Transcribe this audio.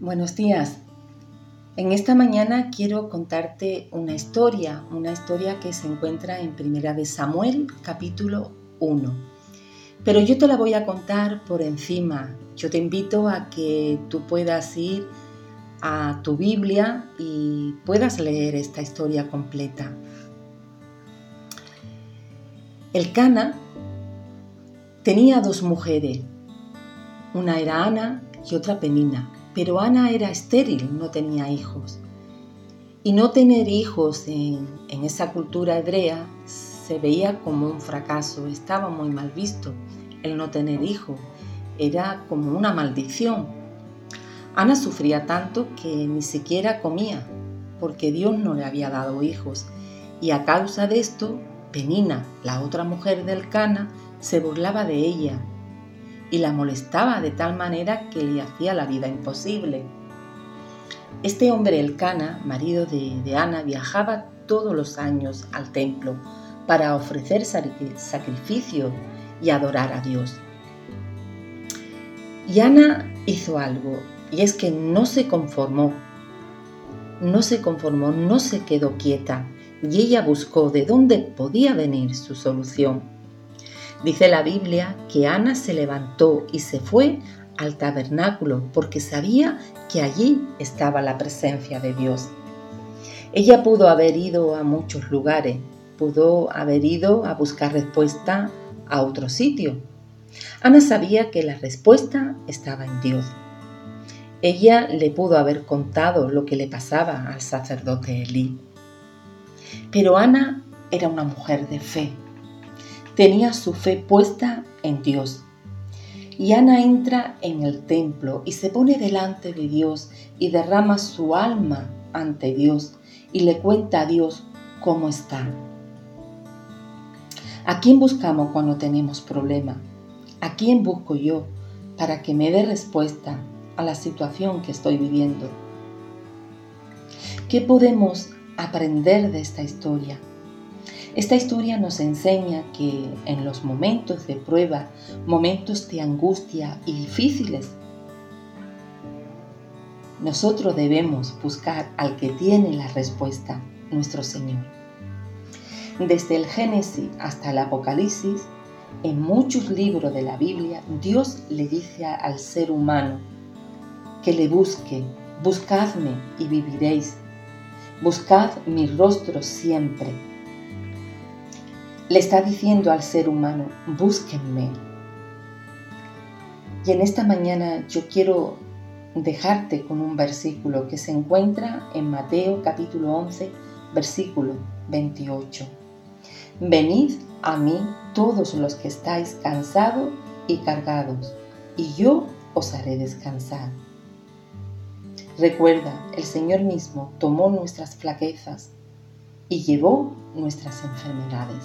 Buenos días. En esta mañana quiero contarte una historia, una historia que se encuentra en Primera de Samuel, capítulo 1. Pero yo te la voy a contar por encima. Yo te invito a que tú puedas ir a tu Biblia y puedas leer esta historia completa. El Cana tenía dos mujeres. Una era Ana y otra Penina. Pero Ana era estéril, no tenía hijos. Y no tener hijos en, esa cultura hebrea se veía como un fracaso, estaba muy mal visto el no tener hijos, era como una maldición. Ana sufría tanto que ni siquiera comía, porque Dios no le había dado hijos, y a causa de esto, Penina, la otra mujer del Cana, se burlaba de ella y la molestaba de tal manera que le hacía la vida imposible. Este hombre, el Cana, marido de, Ana, viajaba todos los años al templo para ofrecer sacrificio y adorar a Dios. Y Ana hizo algo, y es que no se conformó, no se conformó, no se quedó quieta, y ella buscó de dónde podía venir su solución. Dice la Biblia que Ana se levantó y se fue al tabernáculo porque sabía que allí estaba la presencia de Dios. Ella pudo haber ido a muchos lugares, pudo haber ido a buscar respuesta a otro sitio. Ana sabía que la respuesta estaba en Dios. Ella le pudo haber contado lo que le pasaba al sacerdote Elí. Pero Ana era una mujer de fe tenía su fe puesta en Dios. Y Ana entra en el templo y se pone delante de Dios y derrama su alma ante Dios y le cuenta a Dios cómo está. ¿A quién buscamos cuando tenemos problema? ¿A quién busco yo para que me dé respuesta a la situación que estoy viviendo? ¿Qué podemos aprender de esta historia? Esta historia nos enseña que en los momentos de prueba, momentos de angustia y difíciles, nosotros debemos buscar al que tiene la respuesta, nuestro Señor. Desde el Génesis hasta el Apocalipsis, en muchos libros de la Biblia, Dios le dice al ser humano que le busque, buscadme y viviréis, buscad mi rostro siempre le está diciendo al ser humano, búsquenme. Y en esta mañana yo quiero dejarte con un versículo que se encuentra en Mateo capítulo 11, versículo 28. Venid a mí todos los que estáis cansados y cargados, y yo os haré descansar. Recuerda, el Señor mismo tomó nuestras flaquezas y llevó nuestras enfermedades.